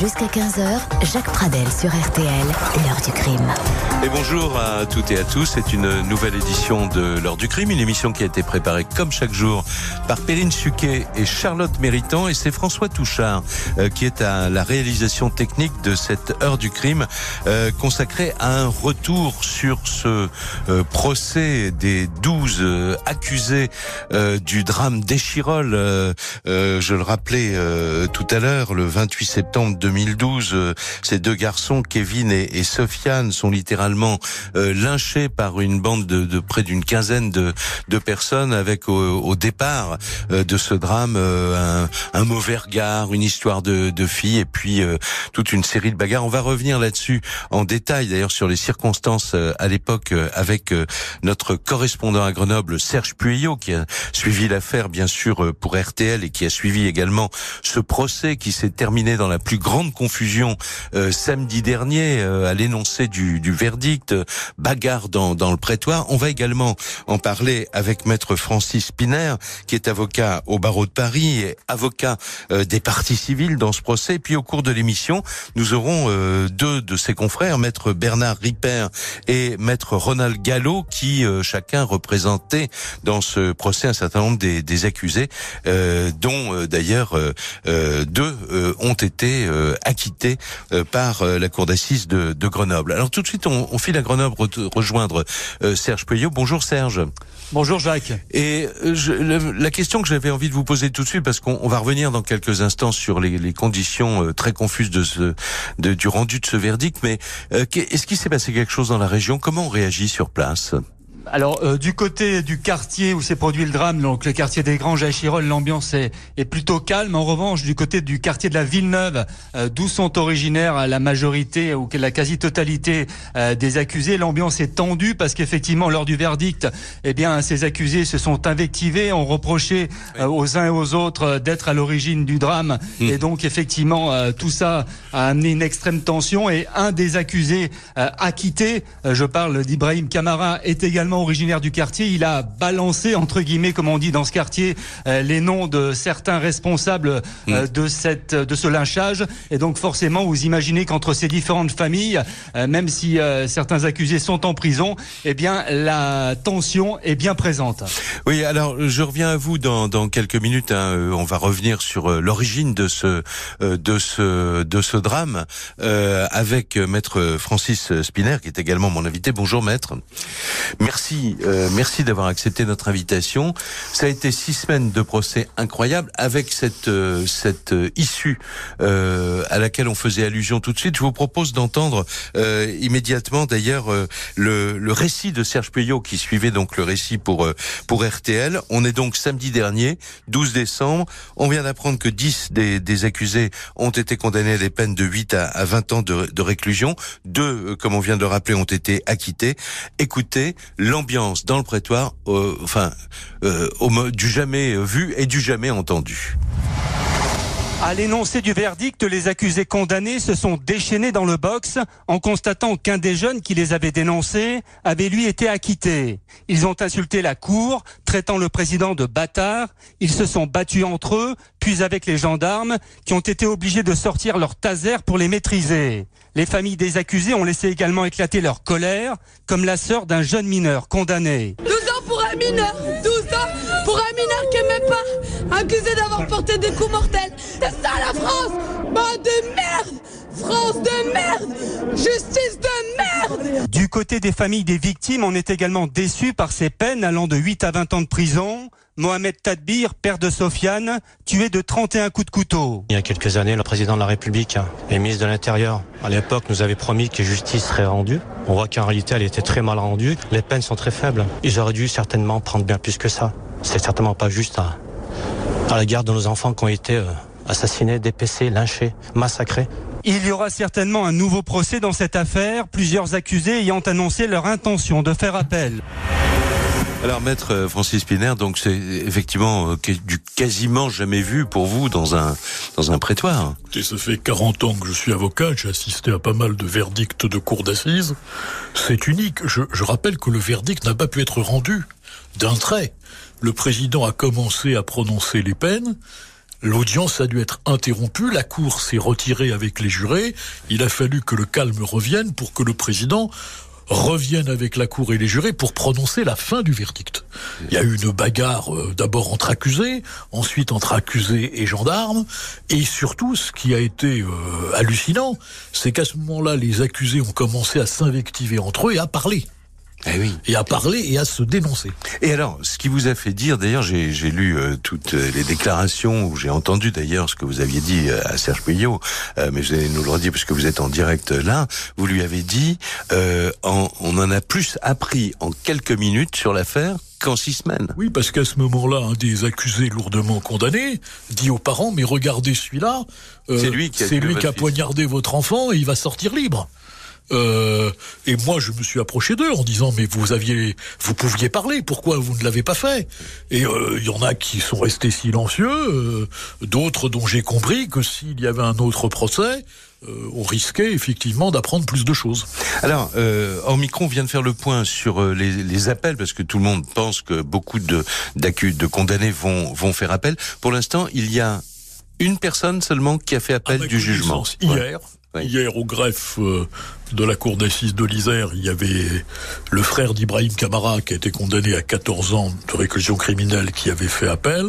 Jusqu'à 15h, Jacques Pradel sur RTL, l'heure du crime. Et bonjour à toutes et à tous. C'est une nouvelle édition de l'heure du crime, une émission qui a été préparée comme chaque jour par Perrine Suquet et Charlotte Méritant. Et c'est François Touchard euh, qui est à la réalisation technique de cette heure du crime euh, consacrée à un retour sur ce euh, procès des 12 accusés du drame d'Échirol. je le rappelais tout à l'heure, le 28 septembre 2012, ces deux garçons, Kevin et, et Sofiane, sont littéralement lynchés par une bande de, de près d'une quinzaine de, de, personnes avec au, au départ de ce drame un, un, mauvais regard, une histoire de, de fille et puis toute une série de bagarres. On va revenir là-dessus en détail d'ailleurs sur les circonstances à l'époque avec notre correspondant à Grenoble, Serge Pueyo, qui a suivi l'affaire bien sûr pour RTL et qui a suivi également ce procès qui s'est terminé dans la plus grande confusion euh, samedi dernier euh, à l'énoncé du, du, verdict, bagarre dans, dans, le prétoire. On va également en parler avec maître Francis Spiner, qui est avocat au barreau de Paris et avocat euh, des parties civiles dans ce procès. Et puis au cours de l'émission, nous aurons euh, deux de ses confrères, maître Bernard Ripper et maître Ronald Gallo, qui euh, chacun représentait dans ce procès un certain nombre des, des accusés, dont d'ailleurs deux ont été acquittés par la cour d'assises de, de, Grenoble. Alors tout de suite, on, on file à Grenoble rejoindre Serge Puyot. Bonjour Serge. Bonjour Jacques. Et je, la question que j'avais envie de vous poser tout de suite, parce qu'on va revenir dans quelques instants sur les, les conditions très confuses de ce, de, du rendu de ce verdict, mais euh, est-ce qu'il s'est passé quelque chose dans la région? Comment on réagit sur place? Alors euh, du côté du quartier où s'est produit le drame, donc le quartier des Granges à Chirol, l'ambiance est, est, plutôt calme. En revanche, du côté du quartier de la Villeneuve, euh, d'où sont originaires la majorité ou la quasi-totalité euh, des accusés, l'ambiance est tendue parce qu'effectivement, lors du verdict, eh bien, ces accusés se sont invectivés, ont reproché aux uns et aux autres d'être à l'origine du drame, mmh. et donc effectivement, tout ça a amené une extrême tension. Et un des accusés acquittés, je parle d'Ibrahim Kamara, est également originaire du quartier. Il a balancé, entre guillemets, comme on dit dans ce quartier, euh, les noms de certains responsables euh, mm. de cette, de ce lynchage. Et donc, forcément, vous imaginez qu'entre ces différentes familles, euh, même si certains accusés sont en prison, eh bien, la tension est bien présente. Oui, alors, je reviens à vous dans, dans quelques minutes. Hein. On va revenir sur l'origine de ce, de ce, de ce drame avec maître Francis Spiner, qui est également mon invité. Bonjour, maître. Merci merci, euh, merci d'avoir accepté notre invitation. Ça a été six semaines de procès incroyables avec cette euh, cette euh, issue euh, à laquelle on faisait allusion tout de suite. Je vous propose d'entendre euh, immédiatement d'ailleurs le, le récit de Serge Puyot qui suivait donc le récit pour pour RTL. On est donc samedi dernier, 12 décembre. On vient d'apprendre que 10 des, des accusés ont été condamnés à des peines de 8 à, à 20 ans de, réclusion. Deux, comme on vient de le rappeler, ont été acquittés. Écoutez, l'ambiance dans le prétoire, euh, enfin, euh, au, du jamais vu et du jamais entendu. À l'énoncé du verdict, les accusés condamnés se sont déchaînés dans le box en constatant qu'un des jeunes qui les avait dénoncés avait lui été acquitté. Ils ont insulté la cour, traitant le président de bâtard. Ils se sont battus entre eux, puis avec les gendarmes, qui ont été obligés de sortir leur taser pour les maîtriser. Les familles des accusés ont laissé également éclater leur colère, comme la sœur d'un jeune mineur condamné. 12 ans pour un mineur 12 ans. Pour un mineur qui est même pas accusé d'avoir porté des coups mortels. C'est ça la France. Bande de merde. France de merde. Justice de merde. Du côté des familles des victimes, on est également déçu par ces peines allant de 8 à 20 ans de prison. Mohamed Tadbir, père de Sofiane, tué de 31 coups de couteau. Il y a quelques années, le président de la République et ministre de l'Intérieur, à l'époque, nous avait promis que justice serait rendue. On voit qu'en réalité, elle était très mal rendue. Les peines sont très faibles. Ils auraient dû certainement prendre bien plus que ça. C'est certainement pas juste à, à la garde de nos enfants qui ont été euh, assassinés, dépécés, lynchés, massacrés. Il y aura certainement un nouveau procès dans cette affaire, plusieurs accusés ayant annoncé leur intention de faire appel. Alors, maître Francis Piner, donc c'est effectivement euh, du quasiment jamais vu pour vous dans un dans un prétoire. Et ça fait 40 ans que je suis avocat, j'ai assisté à pas mal de verdicts de cour d'assises. C'est unique. Je, je rappelle que le verdict n'a pas pu être rendu d'un trait. Le président a commencé à prononcer les peines. L'audience a dû être interrompue, la cour s'est retirée avec les jurés, il a fallu que le calme revienne pour que le président revienne avec la cour et les jurés pour prononcer la fin du verdict. Il y a eu une bagarre euh, d'abord entre accusés, ensuite entre accusés et gendarmes, et surtout ce qui a été euh, hallucinant, c'est qu'à ce moment-là, les accusés ont commencé à s'invectiver entre eux et à parler. Eh oui. Et à parler et à se dénoncer. Et alors, ce qui vous a fait dire, d'ailleurs, j'ai lu euh, toutes les déclarations, où j'ai entendu d'ailleurs ce que vous aviez dit euh, à Serge Puyot, euh, mais vous allez nous le redire puisque vous êtes en direct là, vous lui avez dit, en, on en a plus appris en quelques minutes sur l'affaire qu'en six semaines. Oui, parce qu'à ce moment-là, un des accusés lourdement condamnés dit aux parents, mais regardez celui-là, c'est lui qui a, lui qui a poignardé votre enfant et il va sortir libre. Euh, et moi, je me suis approché d'eux en disant mais vous aviez, vous pouviez parler, pourquoi vous ne l'avez pas fait? Et euh, il y en a qui sont restés silencieux, euh, d'autres dont j'ai compris que s'il y avait un autre procès, on risquait effectivement d'apprendre plus de choses. Alors, euh, Omicron vient de faire le point sur les, les, appels, parce que tout le monde pense que beaucoup de, de condamnés vont, vont faire appel. Pour l'instant, il y a une personne seulement qui a fait appel du jugement. Hier, Hier, au greffe euh, de la cour d'assises de l'Isère, il y avait le frère d'Ibrahim Kamara qui a été condamné à 14 ans de réclusion criminelle qui avait fait appel,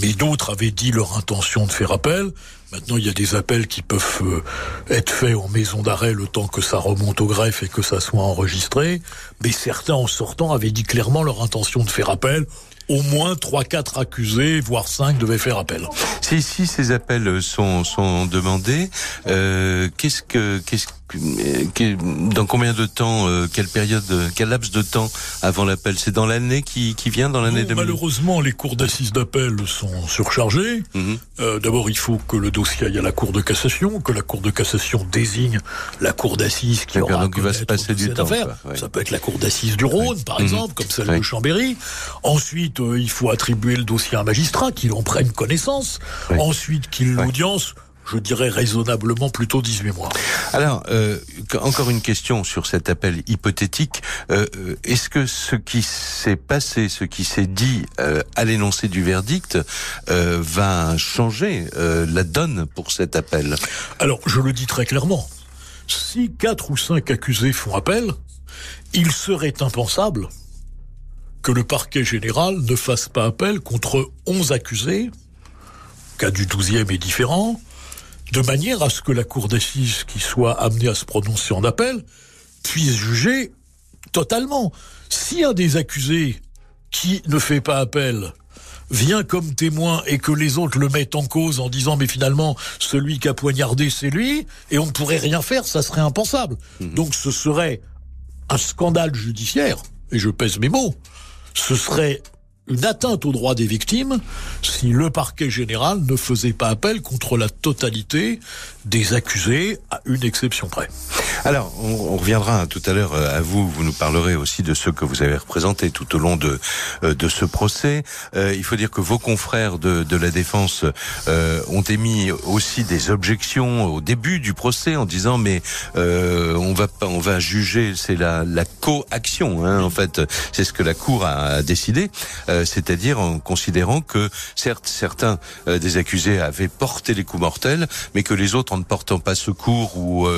mais d'autres avaient dit leur intention de faire appel. Maintenant, il y a des appels qui peuvent euh, être faits en maison d'arrêt le temps que ça remonte au greffe et que ça soit enregistré. Mais certains, en sortant, avaient dit clairement leur intention de faire appel au moins 3-4 accusés, voire 5, devaient faire appel. Si, si ces appels sont, sont demandés, euh, qu'est-ce que, qu'est-ce dans combien de temps, euh, quelle période, quel laps de temps avant l'appel? C'est dans l'année qui, qui vient, dans l'année 2000 Malheureusement, les cours d'assises d'appel sont surchargées. Mhm. euh, D'abord, il faut que le dossier aille à la Cour de cassation, que la Cour de cassation désigne la Cour d'assises qui aura donc il va se passer du temps. Ça peut être la Cour d'assises du Rhône, par mhm. exemple, comme celle de Chambéry. Ensuite, euh, il faut attribuer le dossier à un magistrat, qu'il en prenne connaissance. Ensuite, qu'il l'audience je dirais raisonnablement plutôt 18 mois. Alors, euh, encore une question sur cet appel hypothétique. Euh, euh, est-ce que ce qui s'est passé, ce qui s'est dit à l'énoncé du verdict va changer la donne pour cet appel? Alors, je le dis très clairement. Si quatre ou cinq accusés font appel, il serait impensable que le parquet général ne fasse pas appel contre 11 accusés, cas du douzième est différent, de manière à ce que la cour d'assises qui soit amenée à se prononcer en appel puisse juger totalement. Si un des accusés qui ne fait pas appel vient comme témoin et que les autres le mettent en cause en disant mais finalement celui qui a poignardé c'est lui et on ne pourrait rien faire, ça serait impensable. Mhm. Donc ce serait un scandale judiciaire, et je pèse mes mots, ce serait une atteinte aux droits des victimes si le parquet général ne faisait pas appel contre la totalité des accusés, à une exception près. Alors, on, reviendra tout à l'heure euh, à vous. Vous nous parlerez aussi de ceux que vous avez représentés tout au long de euh, de ce procès. Euh, il faut dire que vos confrères de, de la défense ont émis aussi des objections au début du procès en disant mais on va on va juger c'est la la coaction hein, en fait c'est ce que la cour a décidé c'est-à-dire en considérant que certes certains des accusés avaient porté les coups mortels mais que les autres en ne portant pas secours ou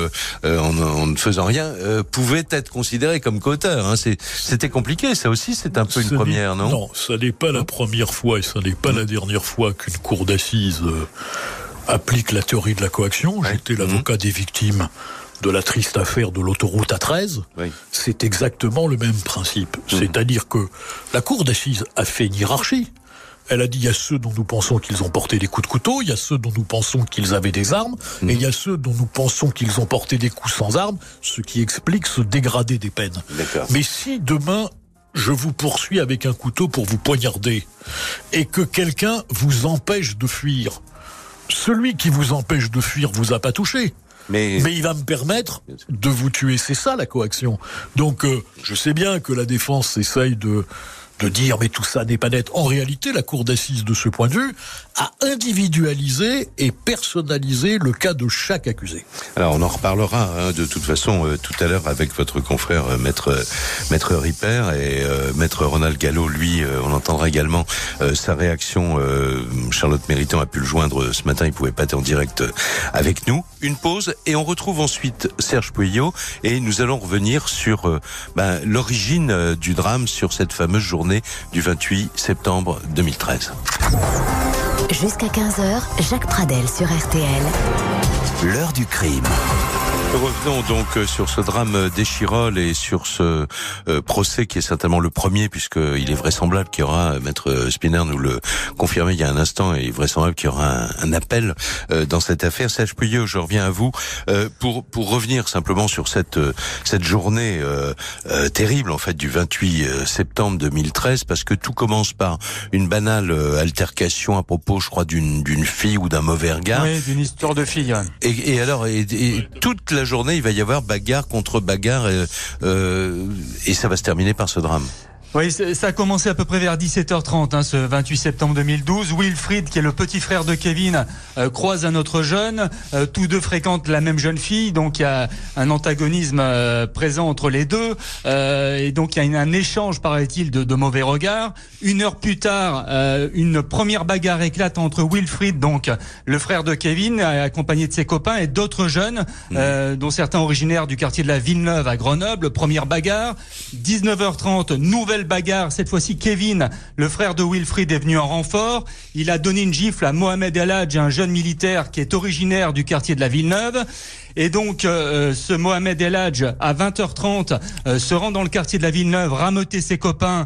en en ne faisant rien, euh, pouvait être considéré comme coauteur. Hein. C'était compliqué, ça aussi, c'est un peu une première, non? Non, ça n'est pas la première fois et ça n'est pas la dernière fois qu'une cour d'assises euh, applique la théorie de la coaction. J'étais l'avocat des victimes de la triste affaire de l'autoroute A13, c'est exactement le même principe. C'est-à-dire que la cour d'assises a fait une hiérarchie. Elle a dit il y a ceux dont nous pensons qu'ils ont porté des coups de couteau, il y a ceux dont nous pensons qu'ils avaient des armes, et il y a ceux dont nous pensons qu'ils ont porté des coups sans armes, ce qui explique ce dégradé des peines. Mais si demain je vous poursuis avec un couteau pour vous poignarder, et que quelqu'un vous empêche de fuir, celui qui vous empêche de fuir vous a pas touché. Mais... Mais il va me permettre de vous tuer. C'est ça la coaction. Donc, euh, je sais bien que la défense essaye de de dire mais tout ça n'est pas net. En réalité, la cour d'assises de ce point de vue a individualisé et personnalisé le cas de chaque accusé. Alors on en reparlera hein, de toute façon euh, tout à l'heure avec votre confrère euh, maître euh, maître Ripper et maître Ronald Gallo. Lui, on entendra également sa réaction. Charlotte Méritant a pu le joindre ce matin. Il pouvait pas être en direct avec nous. Une pause et on retrouve ensuite Serge Pouillot et nous allons revenir sur ben, l'origine du drame sur cette fameuse journée du 28 septembre 2013. Jusqu'à 15h, Jacques Pradel sur RTL. L'heure du crime. Revenons donc euh, sur ce drame d'Echirol et sur ce euh, procès qui est certainement le premier puisqu'il est vraisemblable qu'il y aura, Maître Spinner nous le confirmait il y a un instant, et vraisemblable qu'il y aura un, appel euh, dans cette affaire. Serge Puyeux, je reviens à vous pour pour revenir simplement sur cette cette journée terrible en fait du 28 septembre 2013 parce que tout commence par une banale altercation à propos, je crois, d'une d'une fille ou d'un mauvais regard. Oui, d'une histoire de fille. Et, et alors, et, et toute la journée, il va y avoir bagarre contre bagarre et, euh, et ça va se terminer par ce drame. Oui, ça a commencé à peu près vers 17h30, hein, ce 28 septembre 2012. Wilfried, qui est le petit frère de Kevin, euh, croise un autre jeune. Euh, tous deux fréquentent la même jeune fille, donc il y a un antagonisme euh, présent entre les deux. et donc il y a un échange, paraît-il, de, de, mauvais regards. Une heure plus tard, une première bagarre éclate entre Wilfried, donc le frère de Kevin, accompagné de ses copains, et d'autres jeunes, mmh. dont certains originaires du quartier de la Villeneuve à Grenoble. Première bagarre. 19h30, nouvelle bagarre. Cette fois-ci, Kevin, le frère de Wilfried, est venu en renfort. Il a donné une gifle à Mohamed El Hadj, un jeune militaire qui est originaire du quartier de la Villeneuve. Et donc, euh, euh, ce Mohamed El Hadj, à 20h30, euh, se rend dans le quartier de la Villeneuve, rameuter ses copains,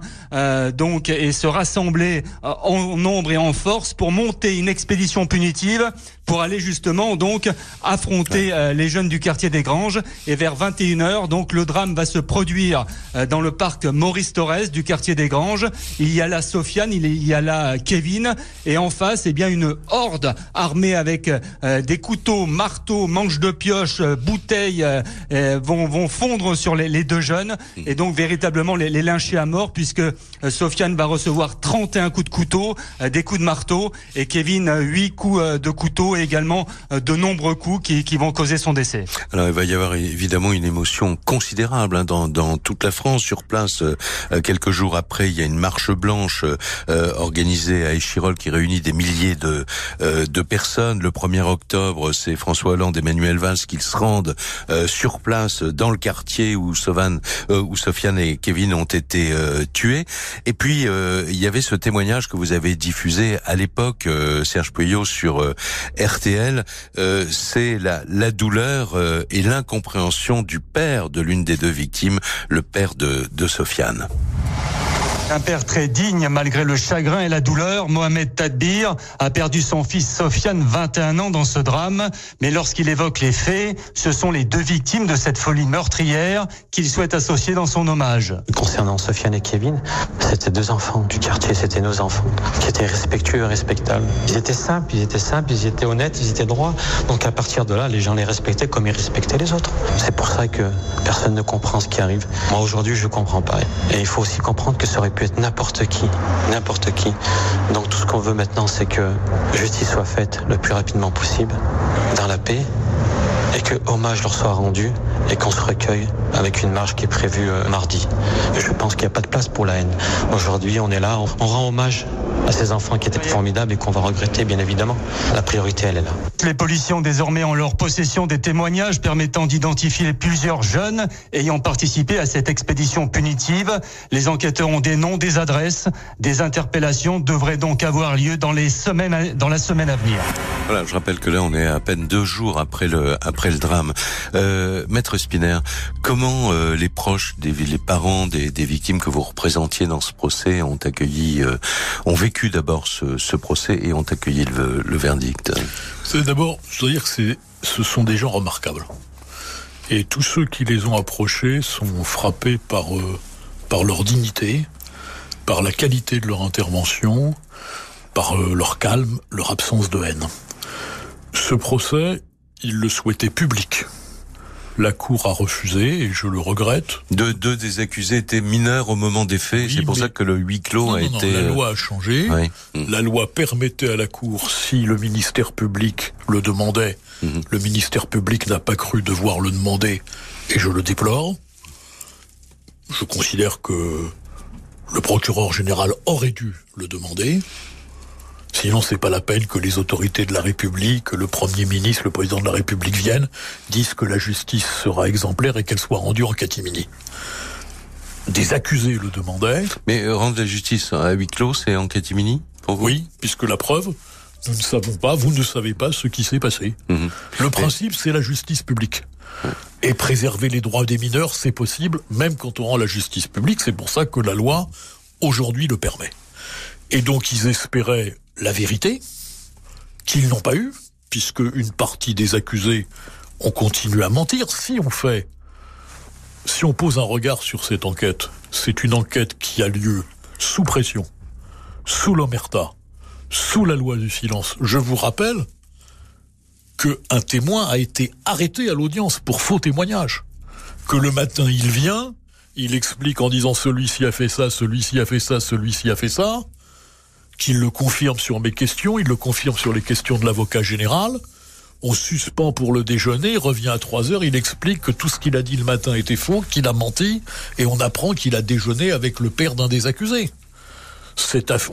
donc, et se rassembler en nombre et en force pour monter une expédition punitive pour aller justement donc affronter les jeunes du quartier des Granges. Et vers 21h, donc, le drame va se produire dans le parc Maurice Torres du quartier des Granges. Il y a là Sofiane, il y a là Kevin, et en face, eh bien, une horde armée avec des couteaux, marteaux, manches de pioche euh, bouteilles euh, euh, vont, vont fondre sur les, deux jeunes et donc véritablement les, les, lyncher à mort puisque Sofiane va recevoir 31 coups de couteau, des coups de marteau et Kevin 8 coups de couteau et également de nombreux coups qui, qui vont causer son décès. Alors il va y avoir évidemment une émotion considérable hein, dans, dans toute la France sur place. quelques jours après, il y a une marche blanche organisée à Échirol qui réunit des milliers de, de personnes. Le 1er octobre, c'est François Hollande, Emmanuel Valls qu'ils se rendent euh, sur place dans le quartier où Sovan, euh, Sofiane et Kevin ont été euh, tués. Et puis il y avait ce témoignage que vous avez diffusé à l'époque, Serge Puyot, sur RTL. C'est la, la douleur et l'incompréhension du père de l'une des deux victimes, le père de, de Sofiane. Un père très digne malgré le chagrin et la douleur, Mohamed Tadbir a perdu son fils Sofiane, 21 ans, dans ce drame. Mais lorsqu'il évoque les faits, ce sont les deux victimes de cette folie meurtrière qu'il souhaite associer dans son hommage. Concernant Sofiane et Kevin, c'était deux enfants du quartier, c'était nos enfants, qui étaient respectueux et respectables. Ils étaient simples, ils étaient simples, ils étaient honnêtes, ils étaient droits. Donc à partir de là, les gens les respectaient comme ils respectaient les autres. C'est pour ça que personne ne comprend ce qui arrive. Moi aujourd'hui, je comprends pas. Et il faut aussi comprendre que ça aurait peut être n'importe qui, n'importe qui. Donc tout ce qu'on veut maintenant, c'est que justice soit faite le plus rapidement possible, dans la paix, et que hommage leur soit rendu et qu'on se recueille avec une marche qui est prévue euh, mardi. Je pense qu'il n'y a pas de place pour la haine. Aujourd'hui, on est là, on, rend hommage à ces enfants qui étaient formidables et qu'on va regretter, bien évidemment. La priorité, elle est là. Les policiers ont désormais en leur possession des témoignages permettant d'identifier plusieurs jeunes ayant participé à cette expédition punitive. Les enquêteurs ont des noms, des adresses. Des interpellations devraient donc avoir lieu dans les semaines, dans la semaine à venir. Voilà, je rappelle que là, on est à peine deux jours après le, après le drame. Euh, Maître Spinner, comment euh, les proches, les parents des, victimes que vous représentiez dans ce procès ont accueilli, euh, ont vécu d'abord ce, procès et ont accueilli le, verdict? D'abord, je dois dire que ce sont des gens remarquables. Et tous ceux qui les ont approchés sont frappés par, euh, leur dignité, par la qualité de leur intervention, par leur calme, leur absence de haine. Ce procès, ils le souhaitaient public. La Cour a refusé et je le regrette. Deux, deux des accusés étaient mineurs au moment des faits. Oui, c'est pour mais- ça que le huis clos Non, a non, non, été. la euh, loi a changé. oui. Mm. La loi permettait à la Cour, si le ministère public le demandait, Mhm. le ministère public n'a pas cru devoir le demander, et je le déplore. Je considère que le procureur général aurait dû le demander. Sinon, c'est pas la peine que les autorités de la République, le Premier ministre, le Président de la République viennent, disent que la justice sera exemplaire et qu'elle soit rendue en catimini. Des accusés le demandaient. Mais euh, rendre la justice à huis clos, c'est en catimini pour vous? Oui, puisque la preuve, nous ne savons pas, vous ne savez pas ce qui s'est passé. Mhm. Le principe, c'est la justice publique. Et préserver les droits des mineurs, c'est possible, même quand on rend la justice publique. C'est pour ça que la loi, aujourd'hui, le permet. Et donc, ils espéraient la vérité, qu'ils n'ont pas eu, puisque une partie des accusés ont continué à mentir. Si on fait, si on pose un regard sur cette enquête, c'est une enquête qui a lieu sous pression, sous l'omerta, sous la loi du silence. Je vous rappelle que un témoin a été arrêté à l'audience pour faux témoignage. Que le matin il vient, il explique en disant celui-ci a fait ça, celui-ci a fait ça, celui-ci a fait ça, qu'il le confirme sur mes questions, il le confirme sur les questions de l'avocat général. On suspend pour le déjeuner, revient à 3 heures, il explique que tout ce qu'il a dit le matin était faux, qu'il a menti, et on apprend qu'il a déjeuné avec le père d'un des accusés.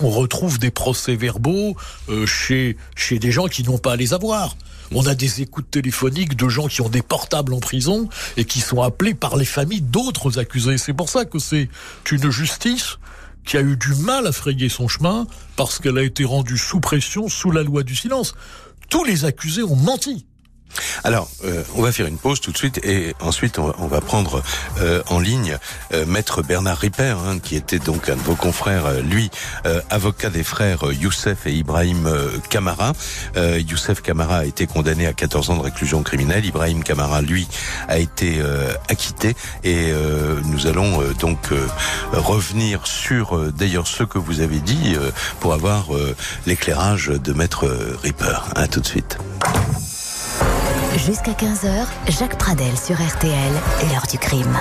On retrouve des procès-verbaux euh, chez, chez des gens qui n'ont pas à les avoir. On a des écoutes téléphoniques de gens qui ont des portables en prison et qui sont appelés par les familles d'autres accusés. C'est pour ça que c'est une justice qui a eu du mal à frayer son chemin parce qu'elle a été rendue sous pression, sous la loi du silence. Tous les accusés ont menti. Alors, euh, on va faire une pause tout de suite et ensuite on va, prendre euh, en ligne euh, maître Bernard Ripper, hein, qui était donc un de vos confrères, euh, lui, euh, avocat des frères euh, Youssef et Ibrahim Kamara. Youssef Kamara a été condamné à 14 ans de réclusion criminelle. Ibrahim Kamara, lui, a été acquitté et nous allons donc revenir sur d'ailleurs ce que vous avez dit pour avoir l'éclairage de maître Ripper. À tout de suite. Jusqu'à 15h, Jacques Pradel sur RTL, l'heure du crime.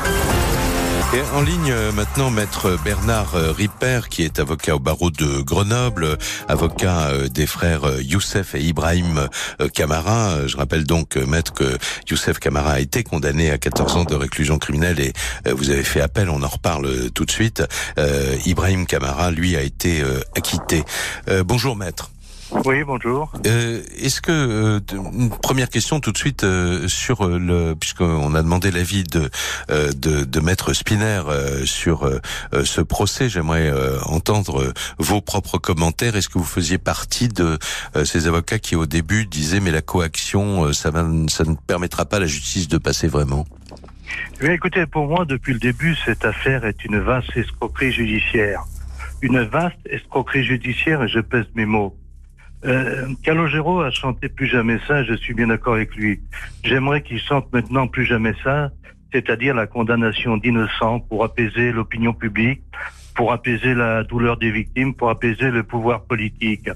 Et en ligne euh, maintenant, maître Bernard euh, Ripper, qui est avocat au barreau de Grenoble, avocat euh, des frères Youssef et Ibrahim. Euh, Je rappelle donc, maître, que Youssef Kamara a été condamné à 14 ans de réclusion criminelle et vous avez fait appel, on en reparle tout de suite. Ibrahim Kamara, lui, a été acquitté. Bonjour, maître. Oui, bonjour. Euh, Est-ce que euh, une première question tout de suite euh, sur euh, le puisqu'on a demandé l'avis de, euh, de de maître Spinner euh, sur ce procès, j'aimerais euh, entendre vos propres commentaires. Est-ce que vous faisiez partie de euh, ces avocats qui au début disaient mais la coaction euh, ça va ça ne permettra pas à la justice de passer vraiment? Eh bien, écoutez, pour moi, depuis le début, cette affaire est une vaste escroquerie judiciaire. Une vaste escroquerie judiciaire, et je pèse mes mots. Euh, Calogero a chanté plus jamais ça, je suis bien d'accord avec lui. J'aimerais qu'il chante maintenant plus jamais ça, c'est-à-dire la condamnation d'innocents pour apaiser l'opinion publique, pour apaiser la douleur des victimes, pour apaiser le pouvoir politique.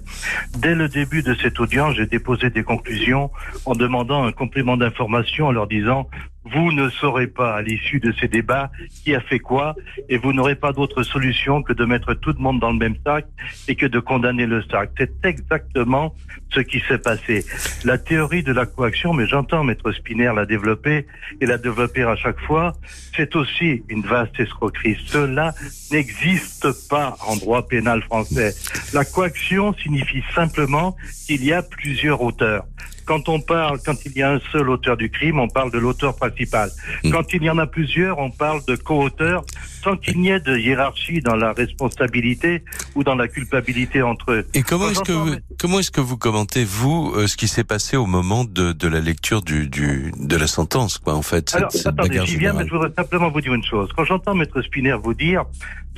Dès le début de cette audience, j'ai déposé des conclusions en demandant un complément d'information en leur disant vous ne saurez pas à l'issue de ces débats qui a fait quoi? Et vous n'aurez pas d'autre solution que de mettre tout le monde dans le même sac et que de condamner le sac. C'est exactement ce qui s'est passé. La théorie de la coaction, mais j'entends Maître Spinner la développer et la développer à chaque fois, c'est aussi une vaste escroquerie. Cela n'existe pas en droit pénal français. La coaction signifie simplement qu'il y a plusieurs auteurs. Quand on parle, quand il y a un seul auteur du crime, on parle de l'auteur principal. Mm. Quand il y en a plusieurs, on parle de co-auteurs, sans qu'il n'y ait de hiérarchie dans la responsabilité ou dans la culpabilité entre eux. Et comment est-ce que vous- comment est-ce que vous commentez vous euh, ce qui s'est passé au moment de, de la lecture du, du de la sentence quoi en fait cette, Alors, cette attendez, j'y viens, mais je voudrais simplement vous dire une chose. Quand j'entends Maître Spinner vous dire,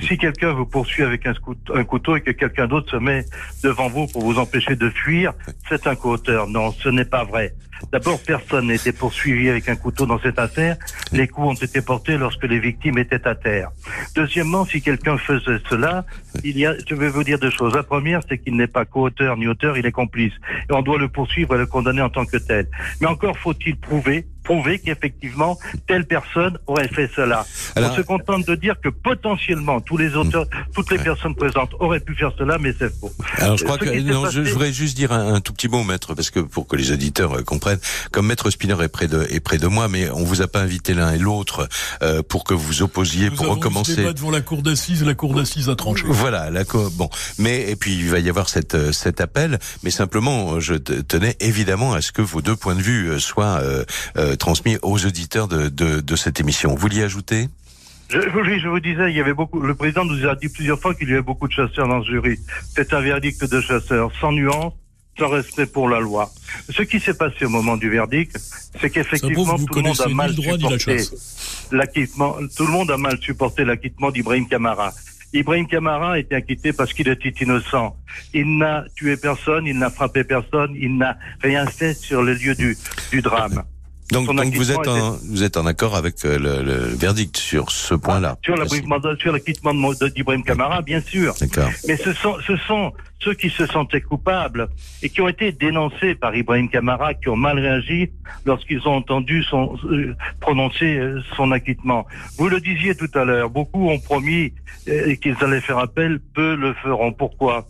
si quelqu'un vous poursuit avec un, couteau et que quelqu'un d'autre se met devant vous pour vous empêcher de fuir, c'est un co-auteur. Non, ce n'est pas vrai. D'abord, personne été poursuivi avec un couteau dans cette affaire. Les coups ont été portés lorsque les victimes étaient à terre. Deuxièmement, si quelqu'un faisait cela, il y a, je vais vous dire deux choses. La première, c'est qu'il n'est pas co-auteur ni auteur, il est complice. Et on doit le poursuivre et le condamner en tant que tel. Mais encore faut-il prouver prouver qu'effectivement telle personne aurait fait cela. Alors- On se contente de dire que potentiellement tous les auteurs, toutes les personnes présentes auraient pu faire cela, mais c'est faux. Alors je crois Ce que non, passé- je, je voudrais juste dire un, un tout petit mot, maître, parce que pour que les auditeurs euh, comme maître Spinner est près de est près de moi, mais on vous a pas invité l'un et l'autre euh, pour que vous opposiez Nous pour avons recommencer. ce débat devant la cour d'assises, la cour d'assises a tranché. Voilà, la co- bon, mais et puis il va y avoir cette, euh, cet appel, mais simplement je te- tenais évidemment à ce que vos deux points de vue euh, soient euh, euh, transmis aux auditeurs de, de, de cette émission. Vous l'y ajoutez Je, oui, je vous disais, il y avait beaucoup. Le président nous a dit plusieurs fois qu'il y avait beaucoup de chasseurs dans ce jury. C'est un verdict de chasseurs, sans nuance, sans respect pour la loi. Ce qui s'est passé au moment du verdict, c'est qu'effectivement tout le monde a mal supporté l'acquittement. Tout le monde a mal supporté l'acquittement d'Ibrahim Camara. Ibrahim Camara a été acquitté parce qu'il était innocent. Il n'a tué personne, il n'a frappé personne, il n'a rien fait sur le lieu du, du drame. Donc, donc vous êtes en, vous êtes en accord avec euh, le, le verdict sur ce point-là? Sur l'acquittement d'Ibrahim Camara, bien sûr. D'accord. Mais ce sont, ce sont ceux qui se sentaient coupables et qui ont été dénoncés par Ibrahim Camara, qui ont mal réagi lorsqu'ils ont entendu son, euh, prononcer euh, son acquittement. Vous le disiez tout à l'heure, beaucoup ont promis euh, qu'ils allaient faire appel, peu le feront. Pourquoi?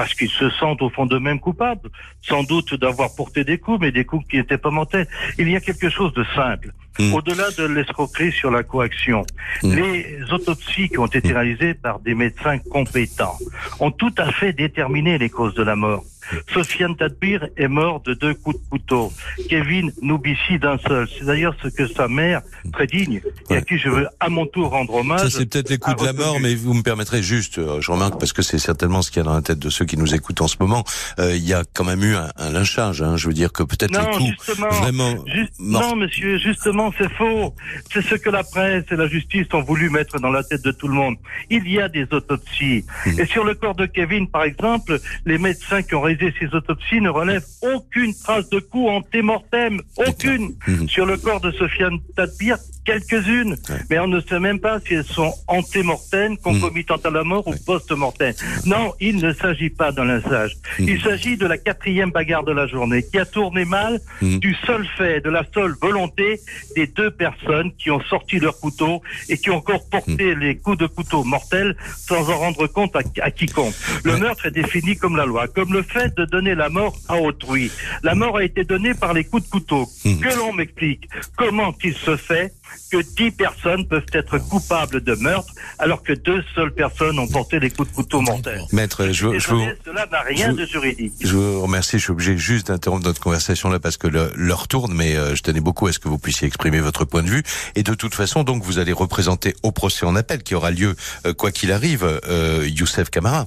Parce qu'ils se sentent au fond d'eux-mêmes coupables, sans doute d'avoir porté des coups, mais des coups qui n'étaient pas mortels. Il y a quelque chose de simple. Mm. Au-delà de l'escroquerie sur la coaction, Mm. les autopsies qui ont été réalisées par des médecins compétents ont tout à fait déterminé les causes de la mort. Sofiane Tadbir est mort de deux coups de couteau. Kevin Noubissi d'un seul. C'est d'ailleurs ce que sa mère, très digne, et à qui je veux à mon tour rendre hommage. Ça, c'est peut-être les coups de la mort, mais vous me permettrez juste, euh, je remarque, parce que c'est certainement ce qu'il y a dans la tête de ceux qui nous écoutent en ce moment, euh, il y a quand même eu un, un lynchage. Hein, je veux dire que peut-être Non, les coups vraiment Juste- non, monsieur, justement, c'est faux. C'est ce que la presse et la justice ont voulu mettre dans la tête de tout le monde. Il y a des autopsies. Mhm. Et sur le corps de Kevin, par exemple, les médecins qui ont réalisé ces autopsies ne relèvent aucune trace de coup antémortem. Aucune. Mhm. Sur le corps de Sofiane Tadbir, quelques-unes. Ouais. Mais on ne sait même pas si elles sont antémortèmes, concomitantes à la mort ou post-mortem. Non, il ne s'agit pas d'un lynchage. Mhm. Il s'agit de la quatrième bagarre de la journée qui a tourné mal Mhm. du seul fait, de la seule volonté des deux personnes qui ont sorti leur couteau et qui ont encore porté Hmm. les coups de couteau mortels sans en rendre compte à, à quiconque. Le Ouais. meurtre est défini comme la loi, comme le fait de donner la mort à autrui. La mort a été donnée par les coups de couteau. Hmm. Que l'on m'explique comment il se fait que dix personnes peuvent être coupables de meurtre alors que deux seules personnes ont porté les coups de couteau mortels. Maître, je, je vous, Désolé, cela n'a rien je- de juridique. je vous remercie. Je suis obligé juste d'interrompre notre conversation là parce que l'heure tourne, mais euh, je tenais beaucoup à ce que vous puissiez exprimer votre point de vue. Et de toute façon, donc, vous allez représenter au procès en appel qui aura lieu, euh, quoi qu'il arrive, euh, Youssef Kamara.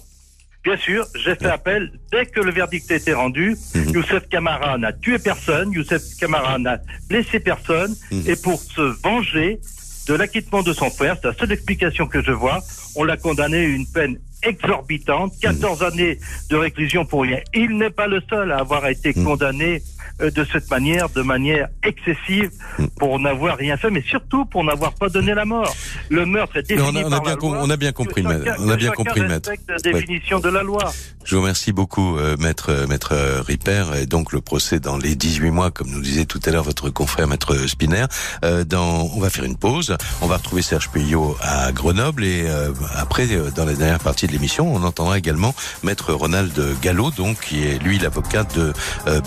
Bien sûr, j'ai fait appel dès que le verdict a été rendu. Mhm. Youssef Kamara n'a tué personne, Youssef Kamara n'a blessé personne, Mhm. et pour se venger de l'acquittement de son frère, c'est la seule explication que je vois, on l'a condamné à une peine exorbitante, 14 Mhm. années de réclusion pour rien. Il n'est pas le seul à avoir été Mhm. condamné de cette manière, de manière excessive, Mhm. pour n'avoir rien fait, mais surtout pour n'avoir pas donné la mort. Le meurtre est défini on a, on a par bien, la loi. on a bien compris, maître. On a bien compris, maître. la définition de la loi. Je vous remercie beaucoup, euh, maître, euh, maître euh, Ripper. Et donc le procès dans les 18 mois, comme nous disait tout à l'heure votre confrère, maître Spinner. Euh, dans, on va faire une pause. On va retrouver Serge Puyot à Grenoble et euh, après, euh, dans la dernière partie de l'émission, on entendra également maître Ronald Gallo, donc qui est lui l'avocat de euh,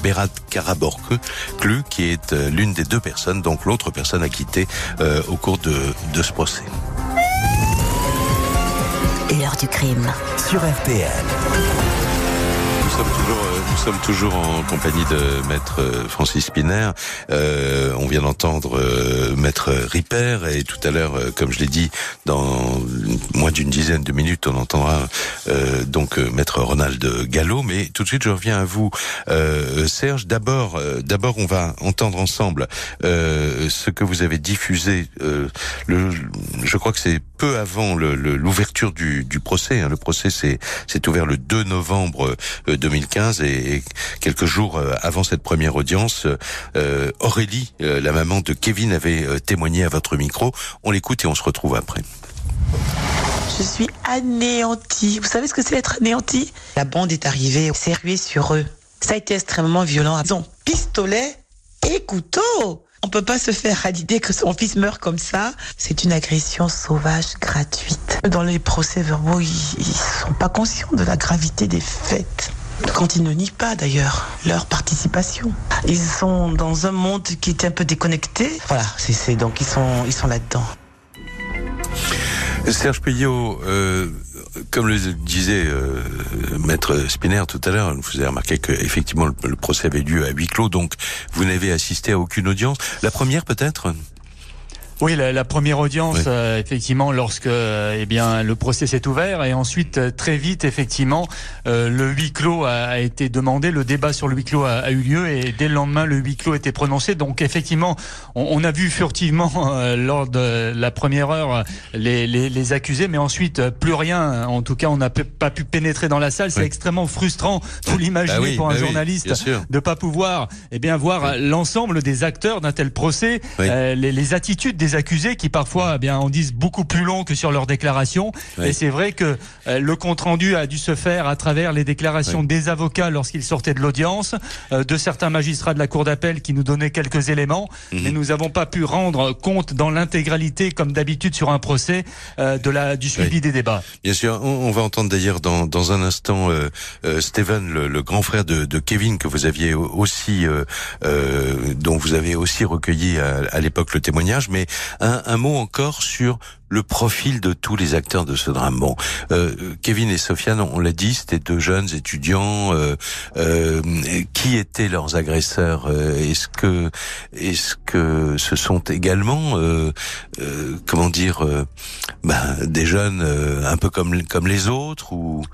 Karaborke, Clu, qui est euh, l'une des deux personnes, donc l'autre personne acquittée euh, au cours de, de ce procès. L'heure du crime. sur RTL. Nous sommes toujours, euh, nous sommes toujours en compagnie de maître euh, Francis Spinner. Euh, on vient d'entendre euh, maître Ripper et tout à l'heure, euh, comme je l'ai dit, dans moins d'une dizaine de minutes, on entendra euh, donc euh, maître Ronald Gallo. Mais tout de suite, je reviens à vous, Serge. D'abord, d'abord, on va entendre ensemble ce que vous avez diffusé. le, je crois que c'est peu avant l'ouverture du, procès. hein. Le procès s'est ouvert le 2 novembre euh, 2015 et, et quelques jours euh, avant cette première audience, euh, Aurélie, euh, la maman de Kevin, avait euh, témoigné à votre micro. On l'écoute et on se retrouve après. Je suis anéantie. Vous savez ce que c'est être anéantie? La bande est arrivée, s'est ruée sur eux. Ça a été extrêmement violent. Ils ont pistolet et couteau. On peut pas se faire à l'idée que son fils meurt comme ça. C'est une agression sauvage, gratuite. Dans les procès-verbaux, ils, ils sont pas conscients de la gravité des faits quand ils ne nient pas d'ailleurs leur participation. Ils sont dans un monde qui est un peu déconnecté. Voilà, c'est donc ils sont ils sont là-dedans. Serge Payot, euh, comme le disait euh, Maître Spinner tout à l'heure, vous avez remarqué que effectivement le, le procès avait lieu à huis clos, donc vous n'avez assisté à aucune audience. La première peut-être? Oui, la, la première audience, Oui. euh, effectivement, lorsque euh, eh bien le procès s'est ouvert, et ensuite euh, très vite, effectivement, euh, le huis clos a, a été demandé, le débat sur le huis clos a, a eu lieu, et dès le lendemain, le huis clos était prononcé. Donc effectivement, on, on a vu furtivement euh, lors de la première heure les, les, les accusés, mais ensuite euh, plus rien. En tout cas, on n'a pas pu pénétrer dans la salle. C'est Oui. extrêmement frustrant, vous l'imaginez, Bah oui, pour un bah journaliste, de pas pouvoir eh bien voir l'ensemble des acteurs d'un tel procès, euh, les, les attitudes des accusés qui parfois eh bien en disent beaucoup plus long que sur leurs déclarations. Oui. Et c'est vrai que euh, le compte rendu a dû se faire à travers les déclarations Oui. des avocats lorsqu'ils sortaient de l'audience, euh, de certains magistrats de la cour d'appel qui nous donnaient quelques éléments, Mhm. mais nous n'avons pas pu rendre compte dans l'intégralité, comme d'habitude sur un procès, euh, de la du suivi Oui. des débats. Bien sûr, on, on va entendre d'ailleurs dans, dans un instant euh, euh, Steven, le, le grand frère de, de Kevin, que vous aviez au- aussi, euh, euh, dont vous avez aussi recueilli à, à l'époque le témoignage, mais un, un mot encore sur le profil de tous les acteurs de ce drame. Bon, euh, Kevin et Sofiane, on l'a dit, c'était deux jeunes étudiants. euh, euh, qui étaient leurs agresseurs Euh, Est-ce que, est-ce que ce sont également, euh, euh, comment dire, ben, des jeunes un peu comme comme les autres ou?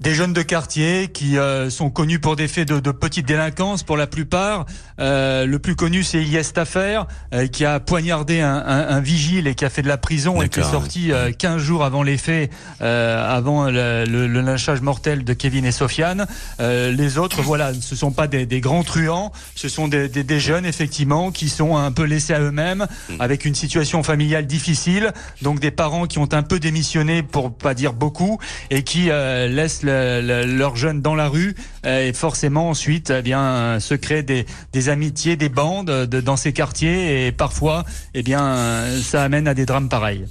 Des jeunes de quartier qui euh, sont connus pour des faits de, de petite délinquance pour la plupart. Euh, le plus connu, c'est Ilyes Taffer, euh, qui a poignardé un, un, un vigile et qui a fait de la prison. Et qui est sorti euh, 15 jours avant les faits, euh, avant le, le, le lynchage mortel de Kevin et Sofiane. Euh, les autres, voilà, ce sont pas des, des grands truands, ce sont des, des, des jeunes, effectivement, qui sont un peu laissés à eux-mêmes, avec une situation familiale difficile, donc des parents qui ont un peu démissionné, pour pas dire beaucoup, et qui euh, laissent le- le- leurs jeunes dans la rue, euh, et forcément ensuite, eh bien, se créent des, des amitiés, des bandes de, dans ces quartiers, et parfois, eh bien, euh, ça amène à des drames pareils.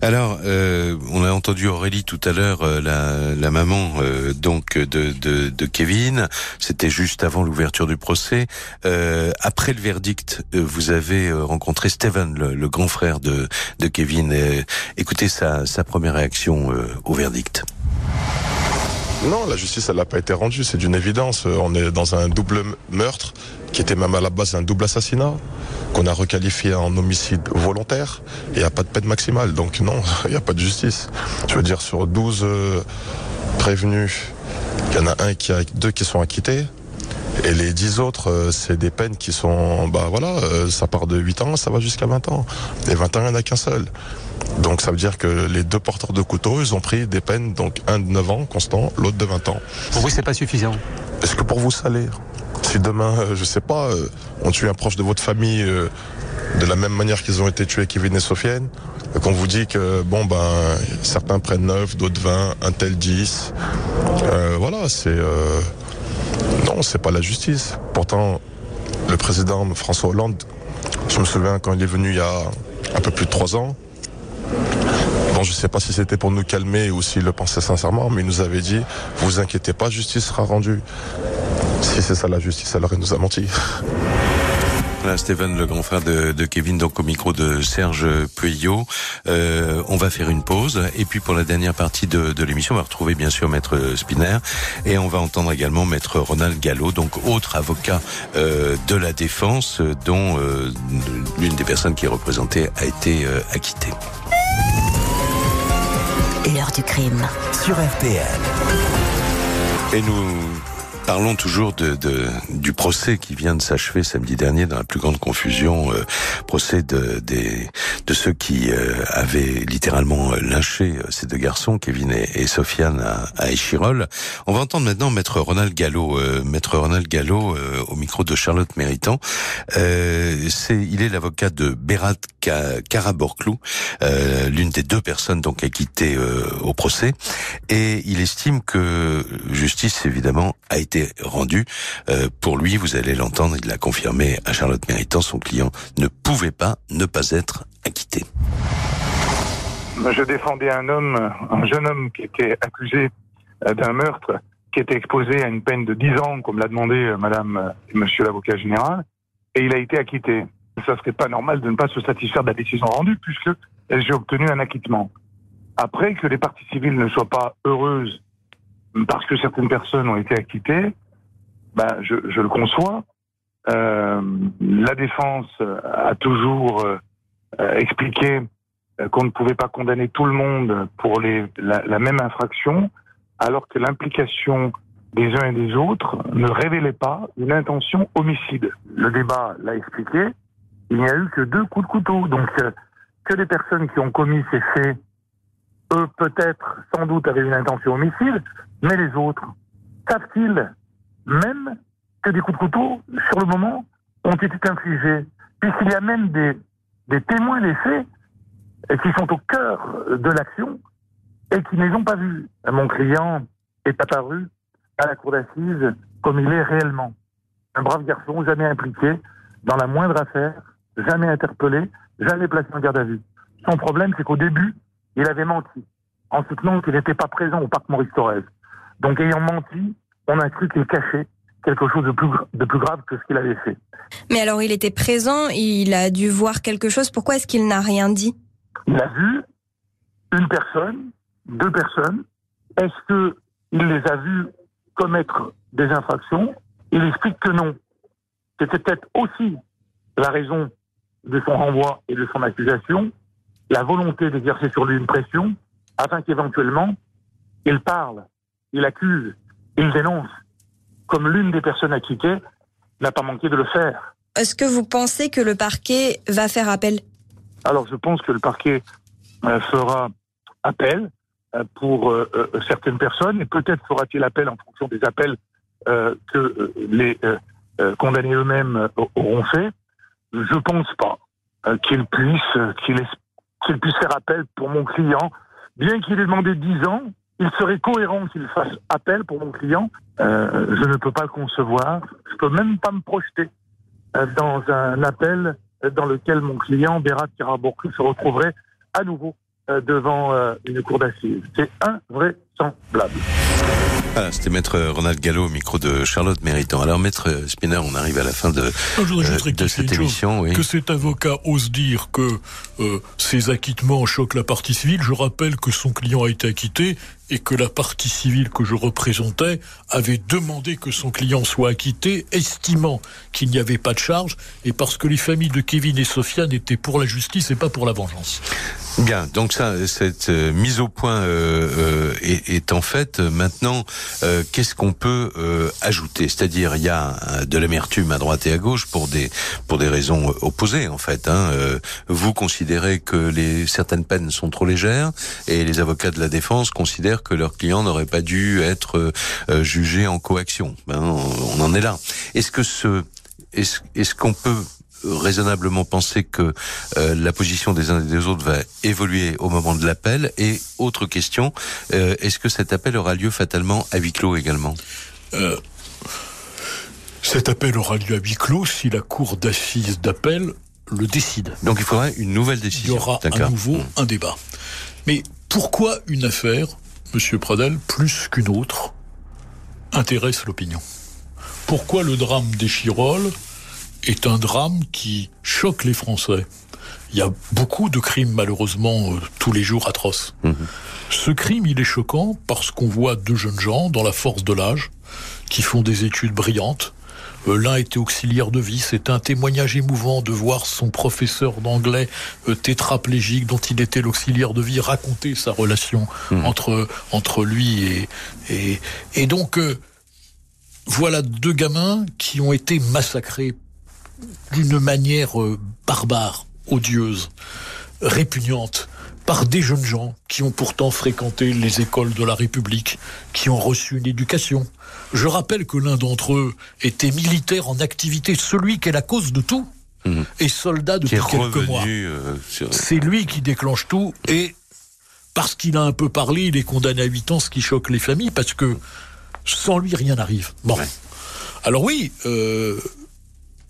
Alors, euh, on a entendu Aurélie tout à l'heure, euh, la, la maman euh, donc de, de, de Kevin. C'était juste avant l'ouverture du procès. Euh, après le verdict, euh, vous avez euh, rencontré Steven, le, le grand frère de, de Kevin. Euh, écoutez sa, sa première réaction euh, au verdict. Non, la justice, elle n'a pas été rendue, c'est d'une évidence. Euh, On est dans un double meurtre, qui était même à la base un double assassinat, qu'on a requalifié en homicide volontaire, et il n'y a pas de peine maximale. Donc non, il n'y a pas de justice. Je veux dire, sur 12 euh, prévenus, il y en a un qui a, deux qui sont acquittés. Et les 10 autres, euh, c'est des peines qui sont, bah voilà, euh, ça part de 8 ans, ça va jusqu'à 20 ans. Et 20 ans, il n'y en a qu'un seul. Donc ça veut dire que les deux porteurs de couteau, ils ont pris des peines, donc un de 9 ans constant, l'autre de 20 ans. Pour vous, c'est pas suffisant? Est-ce que pour vous saler Si demain, euh, je sais pas, euh, on tue un proche de votre famille euh, de la même manière qu'ils ont été tués Kevin et Sofiane, qu'on vous dit que bon ben certains prennent 9, d'autres 20, un tel 10. euh, voilà, c'est non, c'est pas la justice. Pourtant, le président François Hollande, je me souviens quand il est venu il y a un peu plus de trois ans. Bon, je sais pas si c'était pour nous calmer ou s'il le pensait sincèrement, mais il nous avait dit, vous inquiétez pas, justice sera rendue. Si c'est ça la justice, alors il nous a menti. Voilà, Steven, le grand frère de, de Kevin, donc au micro de Serge Pueyo. Euh, on va faire une pause. Et puis pour la dernière partie de, de l'émission, on va retrouver bien sûr Maître Spinner. Et on va entendre également Maître Ronald Gallo, donc autre avocat euh, de la défense, dont euh, l'une des personnes qui est représentée a été euh, acquittée. L'heure du crime. sur RTL. Et nous parlons toujours de, de- du procès qui vient de s'achever samedi dernier dans la plus grande confusion, euh, procès de, des, de ceux qui euh, avaient littéralement euh, lynché euh, ces deux garçons, Kevin et, Sofiane à, à Échirol. On va entendre maintenant Maître Ronald Gallo, euh, Maître Ronald Gallo euh, au micro de Charlotte Méritant. C'est, il est l'avocat de Karaborklou, euh, l'une des deux personnes donc acquittées au procès, et il estime que justice évidemment a été rendu. Euh, pour lui, vous allez l'entendre, il l'a confirmé à Charlotte Méritant, son client ne pouvait pas ne pas être acquitté. Je défendais un homme, un jeune homme qui était accusé euh, d'un meurtre, qui était exposé à une peine de 10 ans, comme l'a demandé euh, Madame et Monsieur l'avocat général, et il a été acquitté. Ça serait pas normal de ne pas se satisfaire de la décision rendue, puisque j'ai obtenu un acquittement. Après, que les parties civiles ne soient pas heureuses parce que certaines personnes ont été acquittées, ben, je, je le conçois. Euh, la défense a toujours euh, expliqué qu'on ne pouvait pas condamner tout le monde pour les, la, la même infraction, alors que l'implication des uns et des autres ne révélait pas une intention homicide. Le débat l'a expliqué. Il n'y a eu que deux coups de couteau. Donc, euh, que les personnes qui ont commis ces faits, eux, peut-être, sans doute, avaient une intention homicide, mais les autres, savent-ils même que des coups de couteau, sur le moment, ont été infligés Puisqu'il y a même des, des témoins faits qui sont au cœur de l'action et qui ne les ont pas vus. Mon client est apparu à la cour d'assises comme il est réellement. Un brave garçon, jamais impliqué dans la moindre affaire, jamais interpellé, jamais placé en garde à vue. Son problème, c'est qu'au début, il avait menti, en soutenant qu'il n'était pas présent au parc Maurice Thorez. Donc, ayant menti, on a cru qu'il cachait quelque chose de plus, de plus grave que ce qu'il avait fait. Mais alors, il était présent, il a dû voir quelque chose. Pourquoi est-ce qu'il n'a rien dit? Il a vu une personne, deux personnes. Est-ce qu'il les a vus commettre des infractions? Il explique que non. C'était peut-être aussi la raison de son renvoi et de son accusation, la volonté d'exercer sur lui une pression, afin qu'éventuellement, il parle, il accuse, il dénonce, comme l'une des personnes acquittées n'a pas manqué de le faire. Est-ce que vous pensez que le parquet va faire appel? Alors je pense que le parquet euh, fera appel euh, pour euh, certaines personnes, et peut-être fera-t-il appel en fonction des appels que les condamnés eux-mêmes auront fait. Je pense pas qu'il puisse, qu'il qu'il puisse faire appel pour mon client, bien qu'il ait demandé 10 ans. Il serait cohérent qu'il fasse appel pour mon client. je ne peux pas le concevoir. Je peux même pas me projeter dans un appel dans lequel mon client, Berat Kirabourkou, se retrouverait à nouveau devant une cour d'assises. C'est invraisemblable. Ah, c'était Maître Ronald Gallo au micro de Charlotte Méritant. Alors, Maître Spinner, on arrive à la fin de, euh, de cette émission. Oui. Que cet avocat ose dire que euh, ces acquittements choquent la partie civile, je rappelle que son client a été acquitté et que la partie civile que je représentais avait demandé que son client soit acquitté, estimant qu'il n'y avait pas de charge, et parce que les familles de Kevin et Sofiane étaient pour la justice et pas pour la vengeance. Bien, donc ça, cette euh, mise au point euh, euh, est, en fait maintenant. Qu'est-ce qu'on peut ajouter? C'est-à-dire, il y a de l'amertume à droite et à gauche pour des pour des raisons opposées en fait. Hein. vous considérez que les certaines peines sont trop légères et les avocats de la défense considèrent que leur client n'aurait pas dû être jugé en coaction. Ben, on, on en est là. Est-ce que ce est-ce est-ce qu'on peut raisonnablement penser que euh, la position des uns et des autres va évoluer au moment de l'appel? Et autre question, euh, est-ce que cet appel aura lieu fatalement à huis clos également? Euh, Cet appel aura lieu à huis clos si la cour d'assises d'appel le décide. Donc il faudra une nouvelle décision. Il y aura à nouveau mmh. un débat. Mais pourquoi une affaire, Monsieur Pradel, plus qu'une autre, intéresse l'opinion Pourquoi le drame des Chirolles est un drame qui choque les Français? Il y a beaucoup de crimes, malheureusement, euh, tous les jours atroces. Mmh. Ce crime, il est choquant parce qu'on voit deux jeunes gens, dans la force de l'âge, qui font des études brillantes. Euh, L'un était auxiliaire de vie. C'est un témoignage émouvant de voir son professeur d'anglais euh, tétraplégique, dont il était l'auxiliaire de vie, raconter sa relation mmh. entre, entre lui et... Et, et donc, euh, voilà deux gamins qui ont été massacrés d'une manière barbare, odieuse, répugnante, par des jeunes gens qui ont pourtant fréquenté les écoles de la République, qui ont reçu une éducation. Je rappelle que l'un d'entre eux était militaire en activité, celui qui est la cause de tout, mmh. et soldat depuis quelques mois. Euh, sur... C'est lui qui déclenche tout, et parce qu'il a un peu parlé, il est condamné à 8 ans, ce qui choque les familles, parce que Sans lui, rien n'arrive. Bon. Alors oui, euh,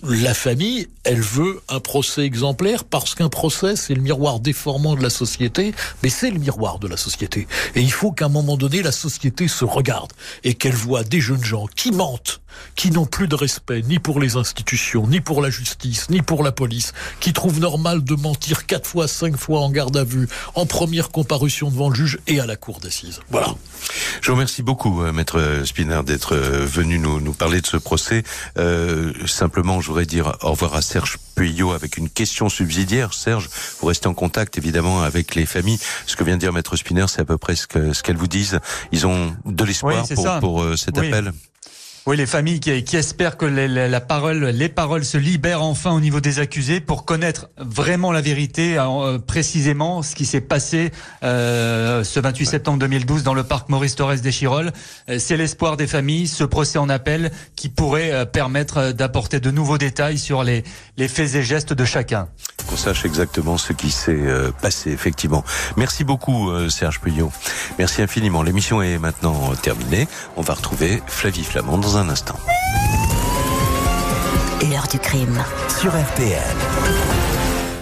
la famille, elle veut un procès exemplaire parce qu'un procès, c'est le miroir déformant de la société, mais c'est le miroir de la société. Et il faut qu'à un moment donné, la société se regarde et qu'elle voit des jeunes gens qui mentent, qui n'ont plus de respect ni pour les institutions, ni pour la justice, ni pour la police, qui trouvent normal de mentir quatre fois, cinq fois en garde à vue, en première comparution devant le juge et à la cour d'assises. Voilà. Je vous remercie beaucoup, euh, Maître Spinner, d'être euh, venu nous, nous parler de ce procès. Euh, simplement, je voudrais dire au revoir à Serge Puyot avec une question subsidiaire. Serge, vous restez en contact évidemment avec les familles. Ce que vient de dire Maître Spinner, c'est à peu près ce qu'elles ce vous disent. Ils ont de l'espoir Oui, pour, pour euh, cet Oui. appel. Oui, les familles qui, qui espèrent que les, la, la parole, les paroles se libèrent enfin au niveau des accusés pour connaître vraiment la vérité, euh, précisément ce qui s'est passé euh, ce 28 septembre 2012 dans le parc Maurice Torres des Chirolles. Euh, C'est l'espoir des familles, ce procès en appel qui pourrait euh, permettre d'apporter de nouveaux détails sur les, les faits et gestes de chacun. Qu'on sache exactement ce qui s'est euh, passé, effectivement. Merci beaucoup, euh, Serge Puyot. Merci infiniment. L'émission est maintenant terminée. On va retrouver Flavie Flamand dans un instant. L'heure du crime. Sur RTL.